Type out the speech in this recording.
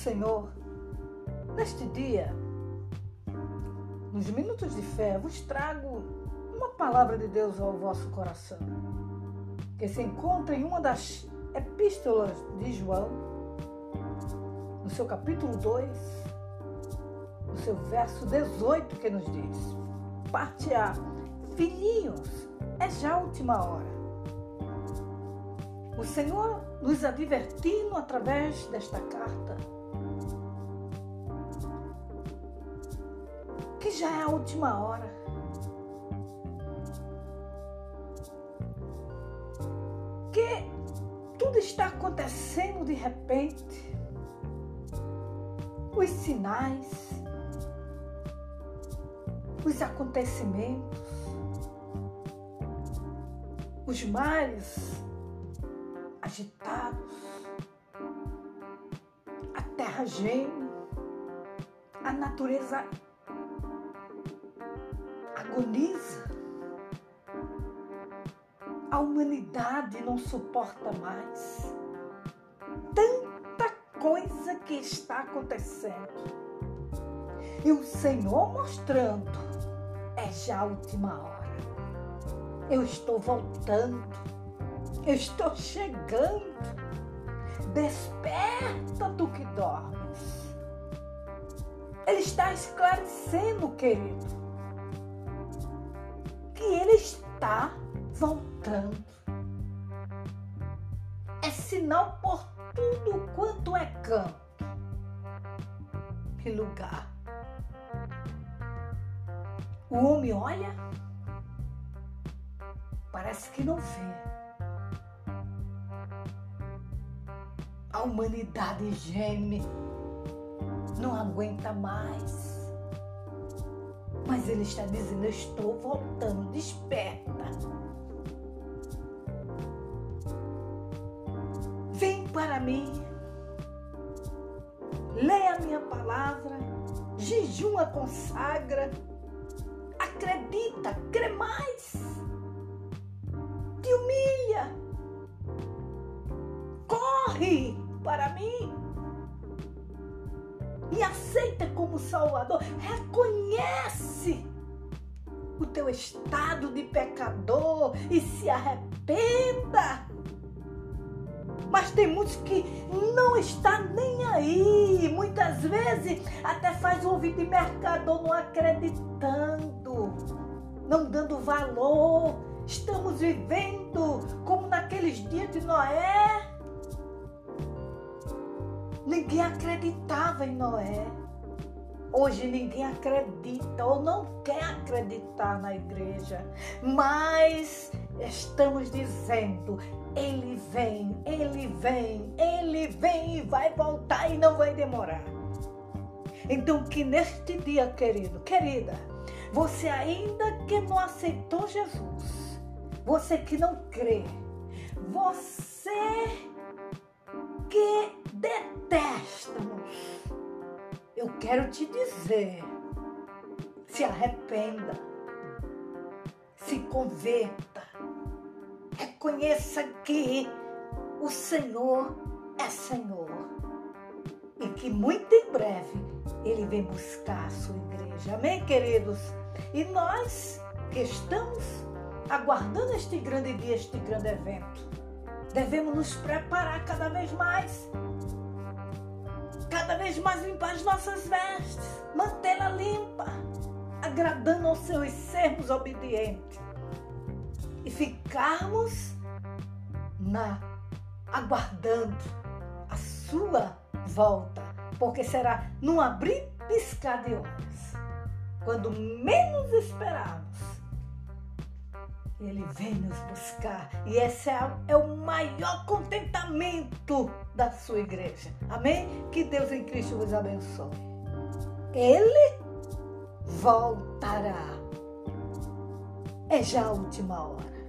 Senhor, neste dia, nos minutos de fé, vos trago uma palavra de Deus ao vosso coração, que se encontra em uma das epístolas de João, no seu capítulo 2, no seu verso 18, que nos diz: Parte A, filhinhos, é já a última hora. O Senhor nos advertindo através desta carta já é a última hora. Que tudo está acontecendo de repente. Os sinais, os acontecimentos, os mares agitados, a terra geme, a natureza agoniza, a humanidade não suporta mais. Tanta coisa que está acontecendo. E o Senhor mostrando, é já a última hora. Eu estou voltando eu estou chegando. Desperta tu que dormes. Ele está esclarecendo, querido, que ele está voltando. É sinal por tudo quanto é canto e lugar. O homem olha, parece que não vê A humanidade geme, não aguenta mais. Mas ele está dizendo: Eu estou voltando, desperta. Vem para mim, leia a minha palavra, jejuma, consagra, acredita, crê mais, te humilha, corre para mim. Me aceita como Salvador. Reconhece o teu estado de pecador e se arrependa. Mas tem muitos que não está nem aí. Muitas vezes até faz o ouvido de mercador não acreditando, não dando valor. Estamos vivendo como naqueles dias de Noé Ninguém acreditava em Noé. Hoje ninguém acredita ou não quer acreditar na igreja, mas estamos dizendo: ele vem, ele vem, ele vem e vai voltar e não vai demorar. Então, que neste dia, querido, querida, você ainda que não aceitou Jesus, você que não crê, você que detesta-nos. Eu quero te dizer: se arrependa, se converta, reconheça que o Senhor é Senhor e que muito em breve Ele vem buscar a sua igreja. Amém, queridos? E nós que estamos aguardando este grande dia, este grande evento, Devemos nos preparar cada vez mais. Cada vez mais limpar as nossas vestes, mantê-la limpa, agradando ao Senhor e sermos obedientes. E ficarmos na aguardando a sua volta, porque será num abrir piscar de olhos, quando menos esperarmos ele vem nos buscar. E esse é, é o maior contentamento da sua igreja. Amém? Que Deus em Cristo vos abençoe. Ele voltará. É já a última hora.